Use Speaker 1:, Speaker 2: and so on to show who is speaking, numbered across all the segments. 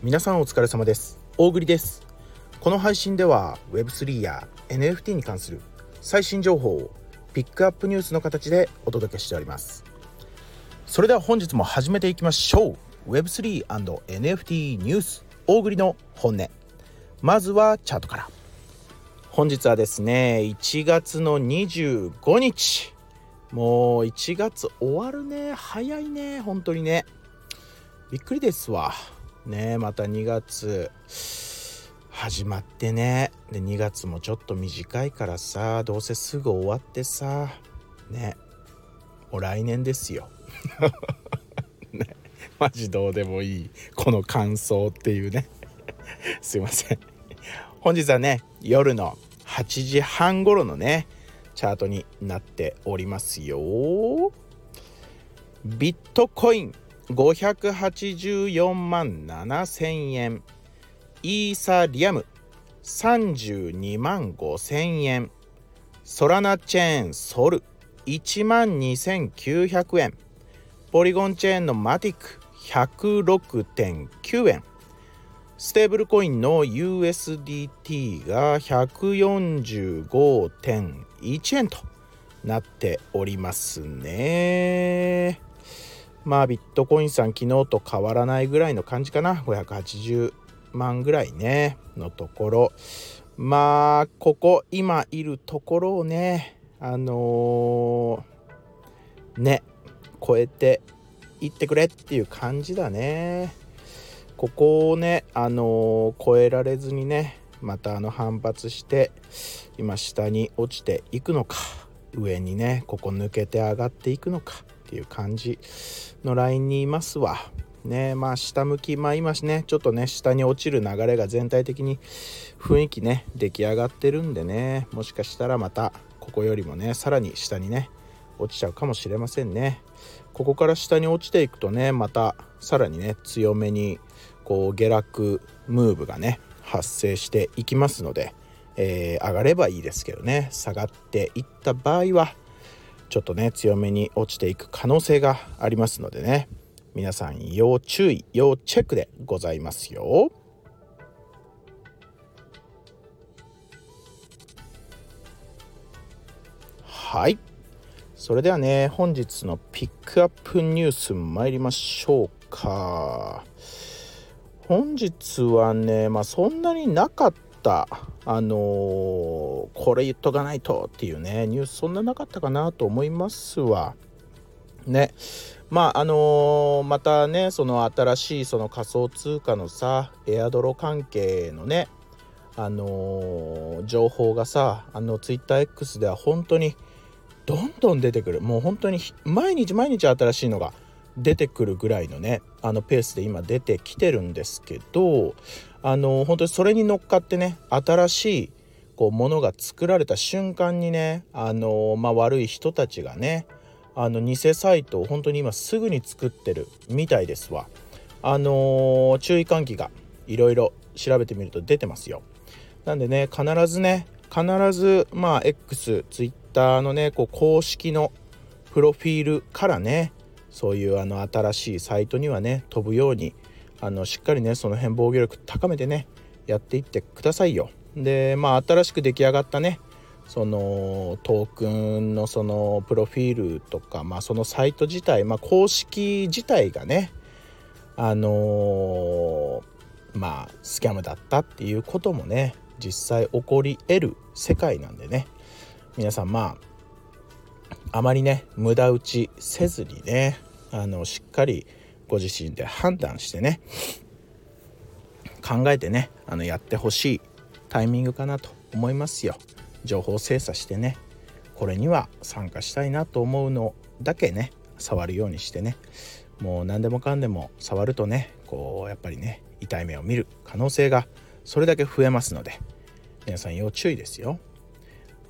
Speaker 1: 皆さんお疲れ様です。大栗です。この配信では Web3 や NFT に関する最新情報をピックアップニュースの形でお届けしております。それでは本日も始めていきましょう。Web3&NFT ニュース大栗の本音。まずはチャートから。本日はですね1月の25日。もう1月終わるね。早いね。本当にね。びっくりですわ。ねまた2月。始まってね。で2月もちょっと短いからさどうせすぐ終わってさ。ね。もう来年ですよ。ね。マジどうでもいい。この感想っていうね。すいません。本日はね夜の8時半頃のねチャートになっておりますよ。ビットコイン584万7000円イーサリアム32万5000円ソラナチェーンソル1万2900円ポリゴンチェーンのマティック106.9円ステーブルコインの USDT が145.1円となっておりますね。まあビットコインさん昨日と変わらないぐらいの感じかな。580万ぐらいね。のところ。まあここ今いるところをねあのー、ね超えていってくれっていう感じだね。ここをねあのー、超えられずにねまたあの反発して今下に落ちていくのか。上にねここ抜けて上がっていくのか。っていう感じのラインにいますわ。ねまあ下向きまあ今ねちょっとね下に落ちる流れが全体的に雰囲気ね出来上がってるんでねもしかしたらまたここよりもねさらに下にね落ちちゃうかもしれませんね。ここから下に落ちていくとねまたさらにね強めにこう下落ムーブがね発生していきますので、えー、上がればいいですけどね下がっていった場合はちょっとね強めに落ちていく可能性がありますのでね皆さん要注意要チェックでございますよ。はいそれではね本日のピックアップニュース参りましょうか。本日はねまあそんなになかったあのー、これ言っとかないとっていうねニュースそんななかったかなと思いますわ。ね。まああのー、またねその新しいその仮想通貨のさエアドロ関係のねあのー、情報がさあの TwitterX では本当にどんどん出てくる。もう本当に毎日毎日新しいのが出てくるぐらいのねあのペースで今出てきてるんですけどあの本当にそれに乗っかってね新しいこうものが作られた瞬間にねあの、まあ、悪い人たちがねあの偽サイトを本当に今すぐに作ってるみたいですわ。あの注意喚起がいろいろ調べてみると出てますよ。なんでね必ずね必ずまあ X、Twitter のねこう公式のプロフィールからねそういうあの新しいサイトにはね飛ぶようにあのしっかりねその辺防御力高めてねやっていってくださいよ。でまあ新しく出来上がったねそのトークンのそのプロフィールとか、まあ、そのサイト自体、まあ、公式自体がねあのー、まあスキャムだったっていうこともね実際起こり得る世界なんでね皆さんまああまりね無駄打ちせずにねあのしっかりご自身で判断してね考えてねあのやってほしいタイミングかなと思いますよ。情報精査してねこれには参加したいなと思うのだけね触るようにしてねもう何でもかんでも触るとねこうやっぱりね痛い目を見る可能性がそれだけ増えますので皆さん要注意ですよ。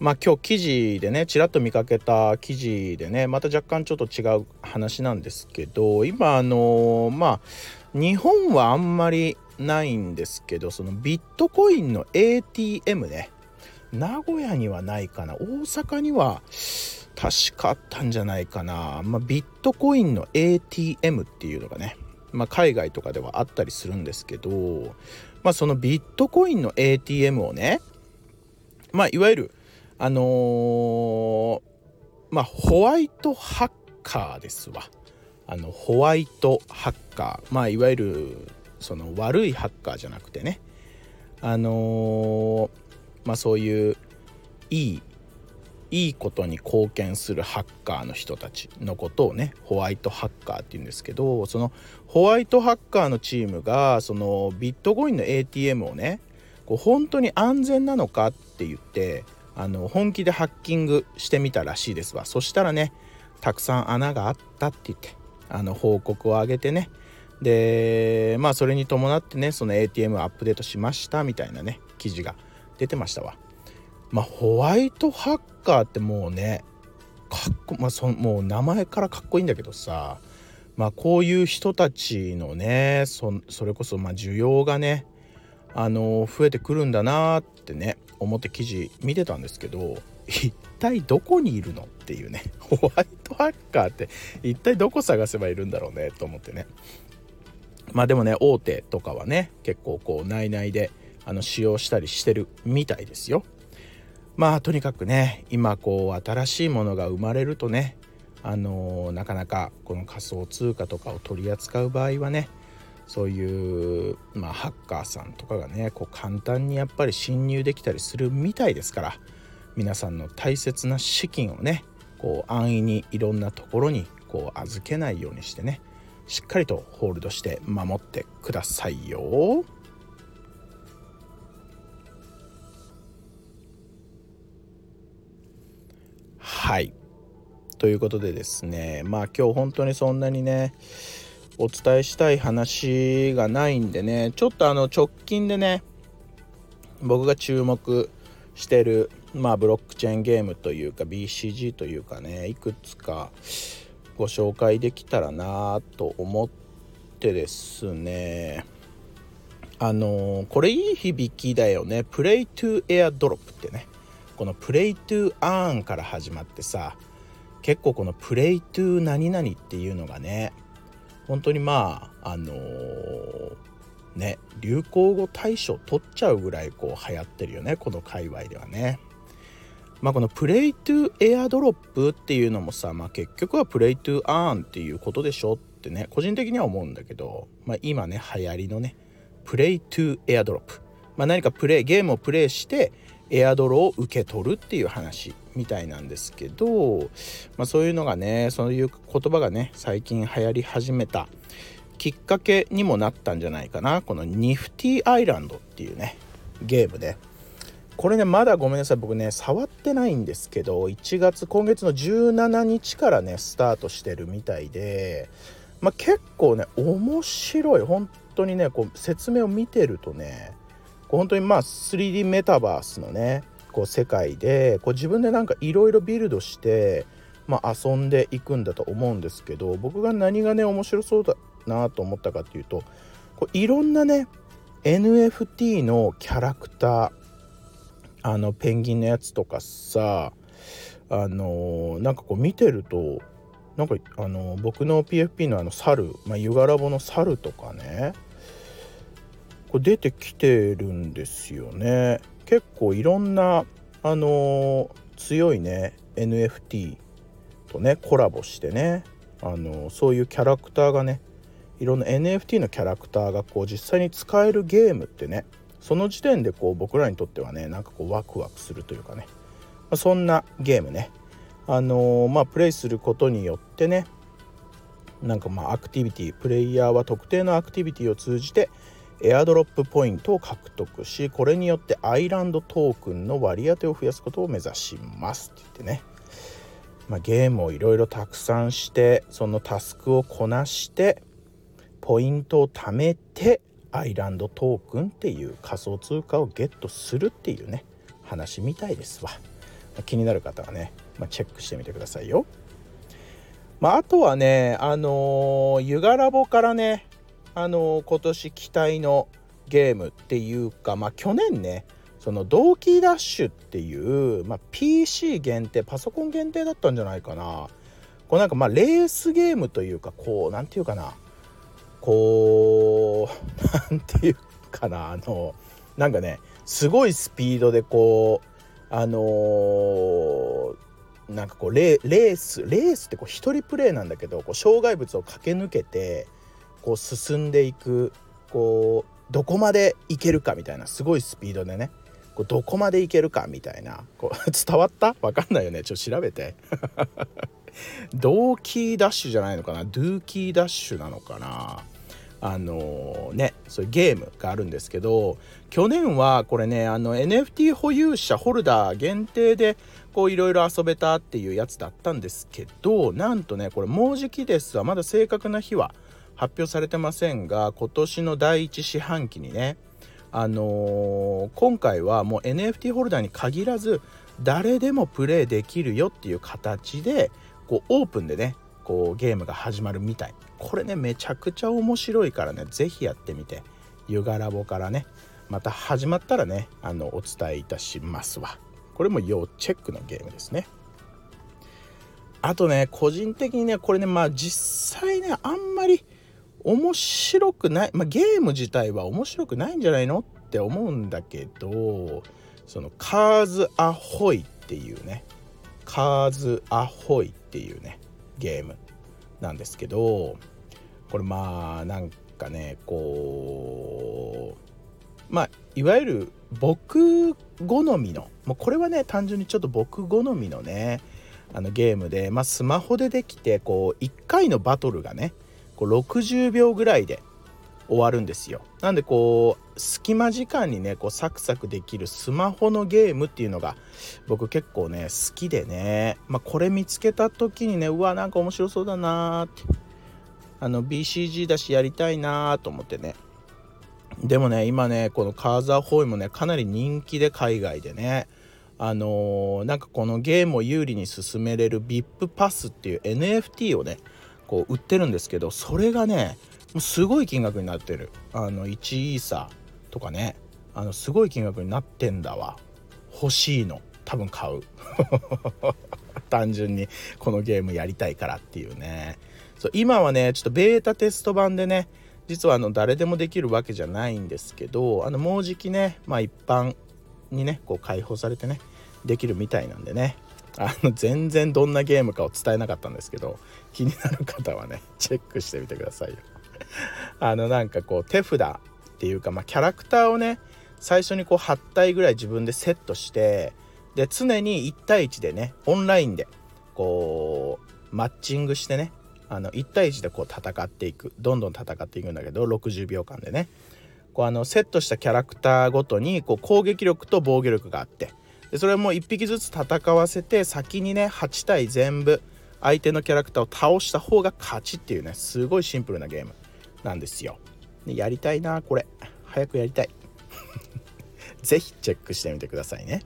Speaker 1: まあ今日記事でねちらっと見かけた記事でねまた若干ちょっと違う話なんですけど今あのまあ日本はあんまりないんですけどそのビットコインの ATM ね名古屋にはないかな。大阪には確かあったんじゃないかな、まあ、ビットコインの ATM っていうのがねまあ、海外とかではあったりするんですけど、まあ、そのビットコインの ATM をね、まあ、いわゆるあのー、まあホワイトハッカーですわ。あのホワイトハッカー。まあいわゆるその悪いハッカーじゃなくてね。あのー、まあそういういいいいことに貢献するハッカーの人たちのことをねホワイトハッカーって言うんですけどそのホワイトハッカーのチームがそのビットコインの ATM をねこう本当に安全なのかって言ってあの本気でハッキングしてみたらしいですわ。そしたらねたくさん穴があったって言ってあの報告を上げてね。でまあそれに伴ってねその ATM アップデートしましたみたいなね記事が出てましたわ。まあホワイトハッカーってもうねかっこまあそもう名前からかっこいいんだけどさまあこういう人たちのねそれこそまあ需要がねあの増えてくるんだなってね思って記事見てたんですけど一体どこにいるのっていうね ホワイトハッカーって一体どこ探せばいるんだろうねと思ってね。まあでもね大手とかはね結構こう内々であの使用したりしてるみたいですよ。まあとにかくね今こう新しいものが生まれるとねあのー、なかなかこの仮想通貨とかを取り扱う場合はねそういう、まあ、ハッカーさんとかがねこう簡単にやっぱり侵入できたりするみたいですから皆さんの大切な資金をねこう安易にいろんなところにこう預けないようにしてねしっかりとホールドして守ってくださいよ。はいということでですねまあ今日本当にそんなにねお伝えしたい話がないんでね。ちょっとあの直近でね僕が注目してるまあブロックチェーンゲームというか BCG というかねいくつかご紹介できたらなと思ってですね。あのこれいい響きだよね。プレイトゥエアドロップってね。このプレイトゥアーンから始まってさ結構このプレイトゥ何々っていうのがね本当にまああのー、ね流行語大賞取っちゃうぐらいこう流行ってるよねこの界隈ではね。まあ、このプレイトゥエアドロップっていうのもさ、まあ、結局はプレイトゥアーンっていうことでしょってね個人的には思うんだけど、まあ、今ね流行りのねプレイトゥエアドロップ、まあ、何かプレイゲームをプレイしてエアドロを受け取るっていう話みたいなんですけど、まあ、そういうのがねそういう言葉がね最近流行り始めたきっかけにもなったんじゃないかな。このニフティアイランドっていうねゲームで。これねまだごめんなさい。僕ね触ってないんですけど1月今月の17日からねスタートしてるみたいで、まあ、結構ね面白い。本当にねこう説明を見てるとね本当にまあ 3D メタバースのねこう世界でこう自分でなんかいろいろビルドして、まあ、遊んでいくんだと思うんですけど僕が何がね面白そうだなと思ったかっていうとこういろんなね NFT のキャラクターあのペンギンのやつとかさあのー、なんかこう見てるとなんかあのー、僕の PFP のあの猿、まあ、ユガラボの猿とかねこれ出てきてるんですよね。結構いろんなあの、強いね NFT とねコラボしてねあの、そういうキャラクターがねいろんな NFT のキャラクターがこう実際に使えるゲームってねその時点でこう僕らにとってはねなんかこうワクワクするというかね、まあ、そんなゲームねあのー、まあプレイすることによってねなんかまあアクティビティプレイヤーは特定のアクティビティを通じてエアドロップポイントを獲得しこれによってアイランドトークンの割り当てを増やすことを目指しますって言ってね、まあ、ゲームをいろいろたくさんしてそのタスクをこなしてポイントを貯めてアイランドトークンっていう仮想通貨をゲットするっていうね話みたいですわ、まあ、気になる方はね、まあ、チェックしてみてくださいよ。まあ、あとはねあのー、ユガラボからねあの今年期待のゲームっていうか、まあ、去年ねその同期ダッシュっていう、まあ、PC 限定パソコン限定だったんじゃないかな。こうなんかまあレースゲームというかこう何て言うかな。こう 何て言うかな。あのなんかねすごいスピードでこうあのー、なんかこうレースレースってこう一人プレーなんだけどこう障害物を駆け抜けてこう進んでいくこうどこまで行けるかみたいなすごいスピードでねこうどこまで行けるかみたいなこう 伝わった？わかんないよねちょっと調べて。ドーキーダッシュじゃないのかな？ドゥーキーダッシュなのかな？あのねそういうゲームがあるんですけど去年はこれねあの NFT 保有者ホルダー限定でこういろいろ遊べたっていうやつだったんですけどなんとねこれもうじきですわ。まだ正確な日は発表されてませんが今年の第1四半期にねあのー、今回はもう NFT ホルダーに限らず誰でもプレイできるよっていう形でこうオープンでねこうゲームが始まるみたい。これねめちゃくちゃ面白いからね是非やってみて。ユガラボからねまた始まったらねあのお伝えいたしますわ。これも要チェックのゲームですね。あとね個人的にねこれねまあ実際ねあんまり面白くない、まあ、ゲーム自体は面白くないんじゃないのって思うんだけどそのカーズ・アホイっていうねカーズ・アホイっていうねゲームなんですけどこれまあなんかねこうまあいわゆる僕好みのもうこれはね単純にちょっと僕好みのねあのゲームで、まあ、スマホでできてこう1回のバトルがねこう60秒ぐらいで終わるんですよ。なんでこう隙間時間にねこうサクサクできるスマホのゲームっていうのが僕結構ね好きでね、まあ、これ見つけた時にねうわなんか面白そうだなーって。あの BCG だしやりたいなーと思ってね。でもね今ねこのカーザーホイもねかなり人気で海外でね。あのー、なんかこのゲームを有利に進めれる VIP パスっていう NFT をねこう売ってるんですけどそれがねすごい金額になってる。あの1イーサとかね。あのすごい金額になってんだわ。欲しいの。多分買う。単純にこのゲームやりたいからっていうね。そう今はねちょっとベータテスト版でね実はあの誰でもできるわけじゃないんですけどあのもうじきねまあ一般にねこう開放されてねできるみたいなんでね。あの全然どんなゲームかを伝えなかったんですけど気になる方はね チェックしてみてくださいよ。あのなんかこう手札っていうか、まあ、キャラクターをね最初にこう8体ぐらい自分でセットしてで常に1対1でねオンラインでこうマッチングしてねあの1対1でこう戦っていくどんどん戦っていくんだけど60秒間でね。こうあのセットしたキャラクターごとにこう攻撃力と防御力があってでそれも1匹ずつ戦わせて先にね8体全部相手のキャラクターを倒した方が勝ちっていうねすごいシンプルなゲームなんですよ。やりたいなこれ早くやりたい。是非チェックしてみてくださいね。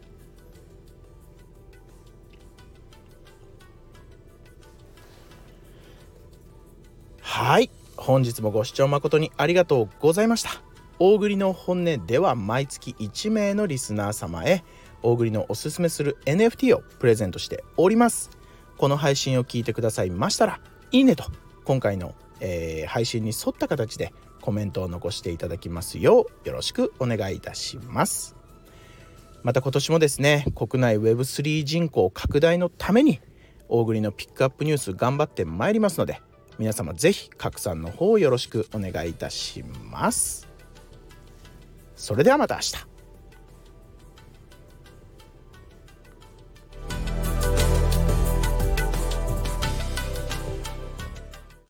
Speaker 1: はい本日もご視聴誠にありがとうございました。大栗の本音では毎月1名のリスナー様へ大栗のおすすめする NFT をプレゼントしております。この配信を聞いてくださいましたら、いいねと今回の、えー、配信に沿った形でコメントを残していただきますようよろしくお願いいたします。また今年もですね、国内 Web3 人口拡大のために大栗のピックアップニュース頑張ってまいりますので、皆様ぜひ拡散の方よろしくお願いいたします。それではまた明日。